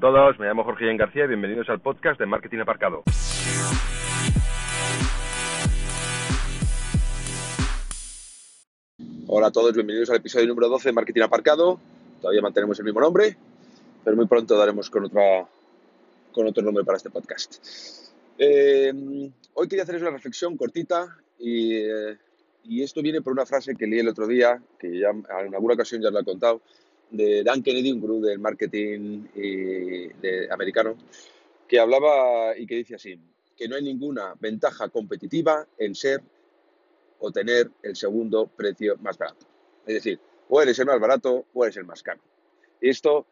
a todos, me llamo Jorge Ian García y bienvenidos al podcast de Marketing Aparcado. Hola a todos, bienvenidos al episodio número 12 de Marketing Aparcado. Todavía mantenemos el mismo nombre, pero muy pronto daremos con, otra, con otro nombre para este podcast. Eh, hoy quería hacerles una reflexión cortita y, eh, y, esto viene por una frase que leí el otro día, que ya en alguna ocasión ya lo he contado, de Dan Kennedy, un gurú del marketing americano, que hablaba y que dice así, que no hay ninguna ventaja competitiva en ser o tener el segundo precio más barato. Es decir, o eres el más barato o eres el más caro. Y esto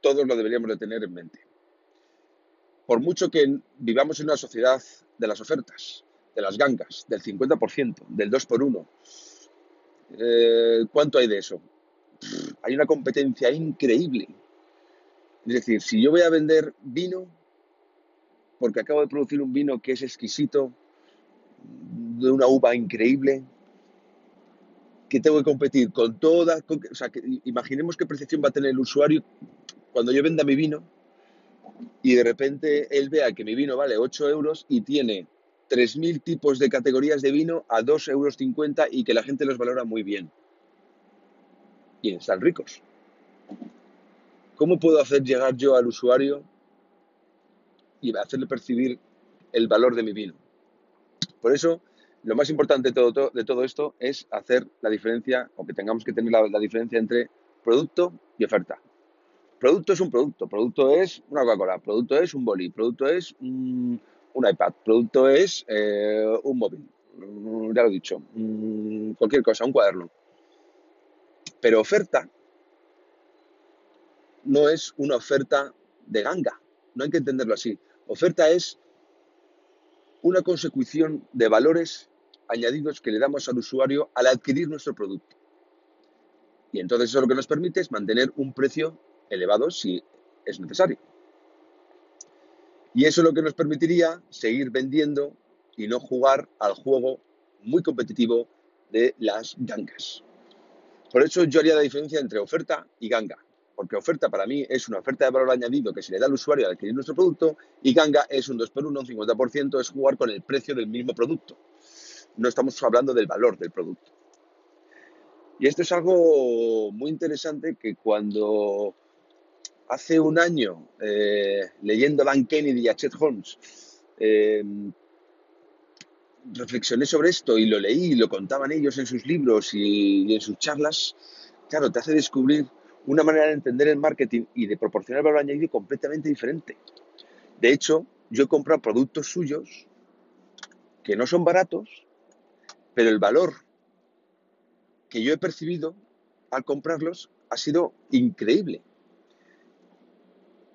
todos lo deberíamos de tener en mente. Por mucho que vivamos en una sociedad de las ofertas, de las gangas, del 50%, del 2 por 1 eh, ¿cuánto hay de eso? Hay una competencia increíble. Es decir, si yo voy a vender vino, porque acabo de producir un vino que es exquisito, de una uva increíble, que tengo que competir con toda, o sea, que, imaginemos qué percepción va a tener el usuario cuando yo venda mi vino y de repente él vea que mi vino vale 8 euros y tiene 3.000 tipos de categorías de vino a 2,50 euros y que la gente los valora muy bien y están ricos. ¿Cómo puedo hacer llegar yo al usuario y hacerle percibir el valor de mi vino? Por eso, lo más importante de todo, esto es hacer la diferencia, o que tengamos que tener la, diferencia entre producto y oferta. Producto es un producto, producto es una Coca-Cola, producto es un boli, producto es un, iPad, producto es eh, un móvil, ya lo he dicho, mm, cualquier cosa, un cuaderno. Pero oferta no es una oferta de ganga, no hay que entenderlo así. Oferta es una consecución de valores añadidos que le damos al usuario al adquirir nuestro producto. Y entonces eso lo que nos permite es mantener un precio elevado si es necesario. Y eso es lo que nos permitiría seguir vendiendo y no jugar al juego muy competitivo de las gangas. Por eso yo haría la diferencia entre oferta y ganga. Porque oferta para mí es una oferta de valor añadido que se le da al usuario al adquirir nuestro producto y ganga es un 2 por 1 un 50%, es jugar con el precio del mismo producto. No estamos hablando del valor del producto. Y esto es algo muy interesante que cuando hace un año, eh, leyendo a Dan Kennedy y a Chet Holmes, eh, reflexioné sobre esto y lo leí y lo contaban ellos en sus libros y, en sus charlas, claro, te hace descubrir una manera de entender el marketing y de proporcionar valor añadido completamente diferente. De hecho, yo he comprado productos suyos que no son baratos, pero el valor que yo he percibido al comprarlos ha sido increíble.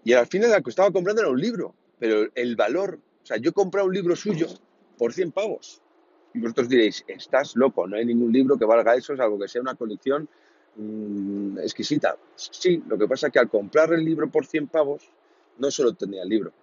Y al final lo que estaba comprando era un libro, pero el valor, o sea, yo he comprado un libro suyo por 100 pavos. Y vosotros diréis, estás loco, no hay ningún libro que valga eso, salvo que sea una colección mm, exquisita. Sí, lo que pasa es que al comprar el libro por 100 pavos, no solo obtenía el libro,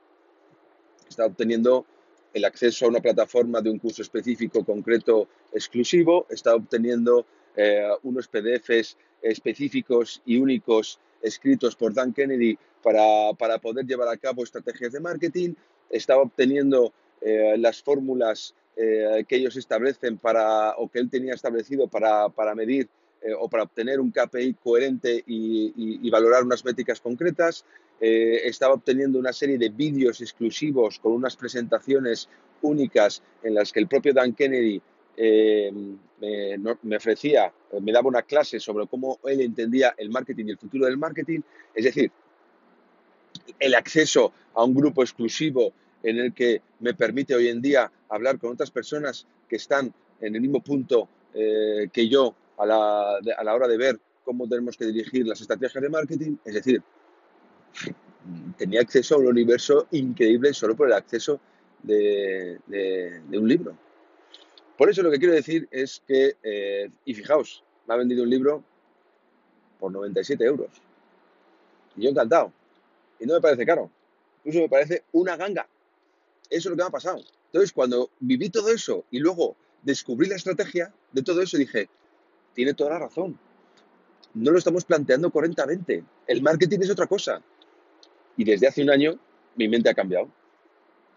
estaba obteniendo el acceso a una plataforma de un curso específico, concreto, exclusivo, estaba obteniendo eh, unos PDFs específicos y únicos escritos por Dan Kennedy para, para poder llevar a cabo estrategias de marketing, estaba obteniendo eh, las fórmulas eh, que ellos establecen para, o que él tenía establecido para, medir eh, o para obtener un KPI coherente y, valorar unas métricas concretas. estaba obteniendo una serie de vídeos exclusivos con unas presentaciones únicas en las que el propio Dan Kennedy me, me, ofrecía, me daba una clase sobre cómo él entendía el marketing y el futuro del marketing. Es decir, el acceso a un grupo exclusivo en el que me permite hoy en día hablar con otras personas que están en el mismo punto eh, que yo a la, a la hora de ver cómo tenemos que dirigir las estrategias de marketing. Es decir, tenía acceso a un universo increíble solo por el acceso de, un libro. Por eso lo que quiero decir es que, eh, y fijaos, me ha vendido un libro por 97 euros. Y yo encantado. Y no me parece caro. Incluso me parece una ganga. Eso es lo que me ha pasado. Entonces, cuando viví todo eso y luego descubrí la estrategia de todo eso, dije, tiene toda la razón. No lo estamos planteando correctamente. El marketing es otra cosa. Y desde hace un año mi mente ha cambiado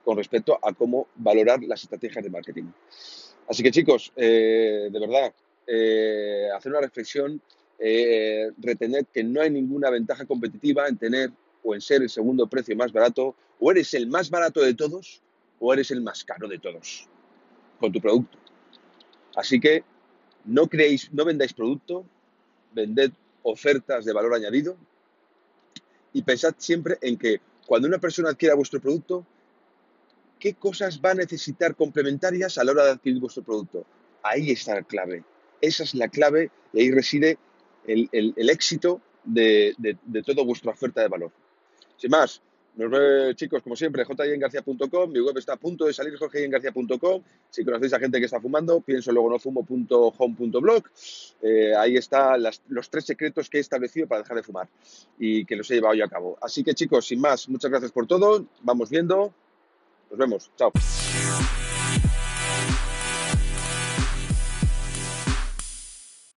con respecto a cómo valorar las estrategias de marketing. Así que chicos, eh, de verdad, eh, hacer una reflexión, eh, retener que no hay ninguna ventaja competitiva en tener o en ser el segundo precio más barato, o eres el más barato de todos, o eres el más caro de todos con tu producto. Así que no creéis, no vendáis producto, vended ofertas de valor añadido y pensad siempre en que cuando una persona adquiera vuestro producto, ¿qué cosas va a necesitar complementarias a la hora de adquirir vuestro producto? Ahí está la clave. Esa es la clave y ahí reside el, éxito de, de toda vuestra oferta de valor. Sin más, nos vemos, chicos, como siempre, jyengarcia.com. Mi web está a punto de salir, jyengarcia.com. Si conocéis a gente que está fumando, pienso luego no. Eh, ahí están los tres secretos que he establecido para dejar de fumar y que los he llevado yo a cabo. Así que, chicos, sin más, muchas gracias por todo. Vamos viendo. Nos vemos. Chao.